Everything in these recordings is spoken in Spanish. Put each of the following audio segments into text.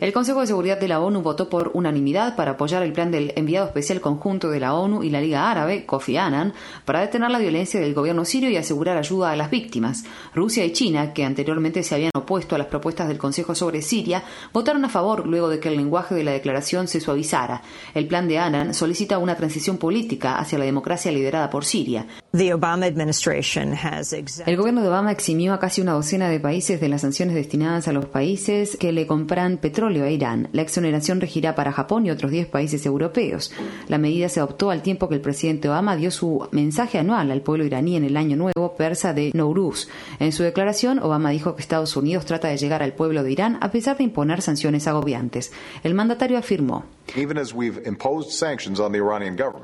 El Consejo de Seguridad de la ONU votó por unanimidad para apoyar el plan del enviado especial conjunto de la ONU y la Liga Árabe, Kofi Annan, para detener la violencia del gobierno sirio y asegurar ayuda a las víctimas. Rusia y China, que anteriormente se habían opuesto a las propuestas del Consejo sobre Siria, votaron a favor luego de que el lenguaje de la declaración se suavizara. El plan de Annan solicita una transición política hacia la democracia liderada por Siria. El gobierno de Obama eximió a casi una docena de países de las sanciones destinadas a los países que le compran petróleo a Irán. La exoneración regirá para Japón y otros 10 países europeos. La medida se adoptó al tiempo que el presidente Obama dio su mensaje anual al pueblo iraní en el año nuevo persa de Nowruz. En su declaración, Obama dijo que Estados Unidos trata de llegar al pueblo de Irán a pesar de imponer sanciones agobiantes. El mandatario afirmó.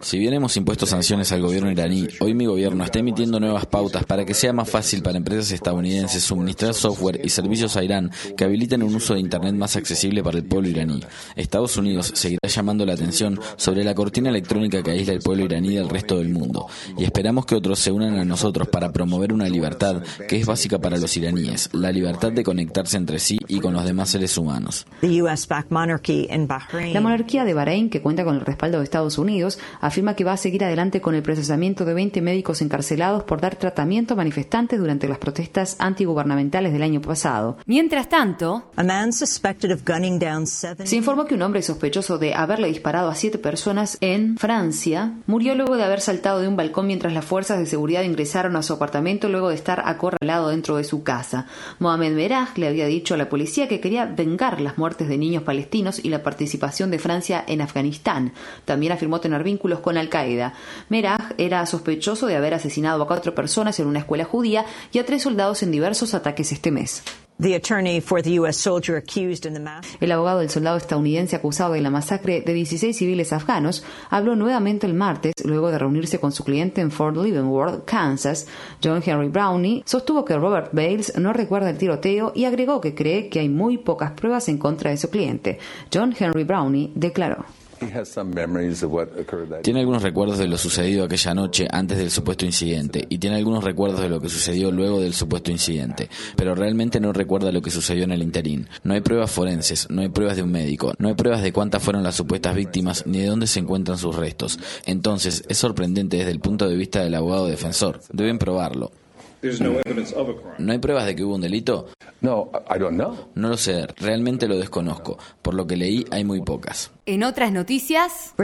Si bien hemos impuesto sanciones al gobierno iraní, hoy mi gobierno está emitiendo nuevas pautas para que sea más fácil para empresas estadounidenses suministrar software y servicios a Irán que habiliten un uso de Internet más accesible para el pueblo iraní. Estados Unidos seguirá llamando la atención sobre la cortina electrónica que aísla el pueblo iraní del resto del mundo y esperamos que otros se unan a nosotros para promover una libertad que es básica para los iraníes, la libertad de conectarse entre sí y con los demás seres humanos. La monarquía de Bahrein, que cuenta con el respaldo de Estados Unidos, afirma que va a seguir adelante con el procesamiento de 20 médicos encarcelados por dar tratamiento a manifestantes durante las protestas antigubernamentales del año pasado. Mientras tanto, se informó que un hombre sospechoso de haberle disparado a siete personas en Francia murió luego de haber saltado de un balcón mientras las fuerzas de seguridad ingresaron a su apartamento luego de estar acorralado dentro de su casa. Mohamed Merah le había dicho a la policía que quería vengar las muertes de niños palestinos y la participación de Francia en Afganistán. También afirmó tener vínculos con Al-Qaeda. Merah era sospechoso de haber asesinado a cuatro personas en una escuela judía y a tres soldados en diversos ataques este mes. El abogado del soldado estadounidense acusado de la masacre de 16 civiles afganos habló nuevamente el martes luego de reunirse con su cliente en Fort Leavenworth, Kansas. John Henry Brownie sostuvo que Robert Bales no recuerda el tiroteo y agregó que cree que hay muy pocas pruebas en contra de su cliente. John Henry Brownie declaró. Tiene algunos recuerdos de lo sucedido aquella noche antes del supuesto incidente y tiene algunos recuerdos de lo que sucedió luego del supuesto incidente, pero realmente no recuerda lo que sucedió en el interín. No hay pruebas forenses, no hay pruebas de un médico, no hay pruebas de cuántas fueron las supuestas víctimas ni de dónde se encuentran sus restos. Entonces, es sorprendente desde el punto de vista del abogado defensor. Deben probarlo. ¿No hay pruebas de que hubo un delito? No, No lo sé, realmente lo desconozco. Por lo que leí, hay muy pocas. En otras noticias,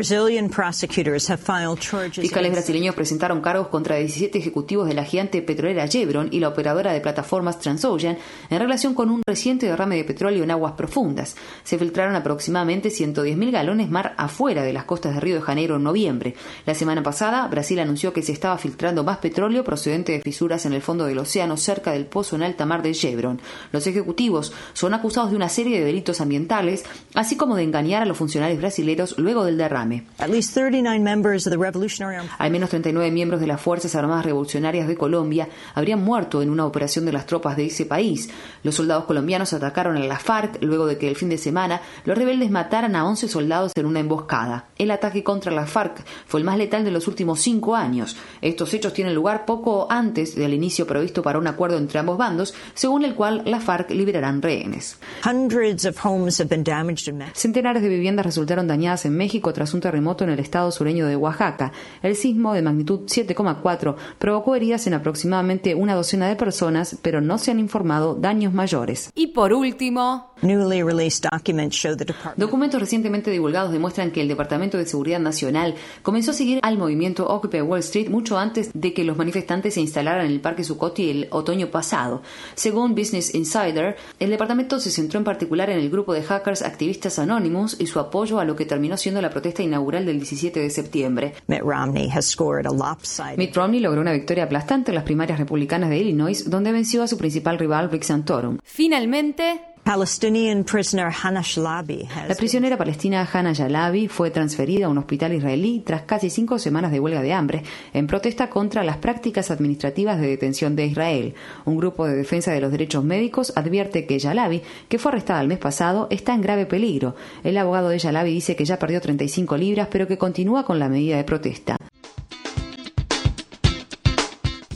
fiscales brasileños presentaron cargos contra 17 ejecutivos de la gigante petrolera Chevron y la operadora de plataformas Transocean en relación con un reciente derrame de petróleo en aguas profundas. Se filtraron aproximadamente 110.000 galones mar afuera de las costas de Río de Janeiro en noviembre. La semana pasada, Brasil anunció que se estaba filtrando más petróleo procedente de fisuras en el fondo del océano cerca del pozo en alta mar de Chevron. Los ejecutivos son acusados de una serie de delitos ambientales, así como de engañar a los funcionarios brasileños luego del derrame. Al menos 39 miembros de las Fuerzas Armadas Revolucionarias de Colombia habrían muerto en una operación de las tropas de ese país. Los soldados colombianos atacaron a la FARC luego de que el fin de semana los rebeldes mataran a 11 soldados en una emboscada. El ataque contra la FARC fue el más letal de los últimos cinco años. Estos hechos tienen lugar poco antes del inicio previsto para un acuerdo entre ambos bandos, según el cual la FARC liberarán rehenes. Centenares de viviendas resultaron dañadas en México tras un terremoto en el estado sureño de Oaxaca. El sismo de magnitud 7,4 provocó heridas en aproximadamente una docena de personas, pero no se han informado daños mayores. Y por último, documentos recientemente divulgados demuestran que el Departamento de Seguridad Nacional comenzó a seguir al movimiento Occupy Wall Street mucho antes de que los manifestantes se instalaran en el Parque Zuccotti el otoño pasado. Según Business Insider, el departamento se centró en particular en el grupo de hackers activistas Anonymous y su apoyo a lo que terminó siendo la protesta inaugural del 17 de septiembre. Mitt Romney logró una victoria aplastante en las primarias republicanas de Illinois, donde venció a su principal rival Rick Santorum. Finalmente, La prisionera palestina Hannah Shalabi fue transferida a un hospital israelí tras casi cinco semanas de huelga de hambre en protesta contra las prácticas administrativas de detención de Israel. Un grupo de defensa de los derechos médicos advierte que Shalabi, que fue arrestada el mes pasado, está en grave peligro. El abogado de Shalabi dice que ya perdió 35 libras, pero que continúa con la medida de protesta.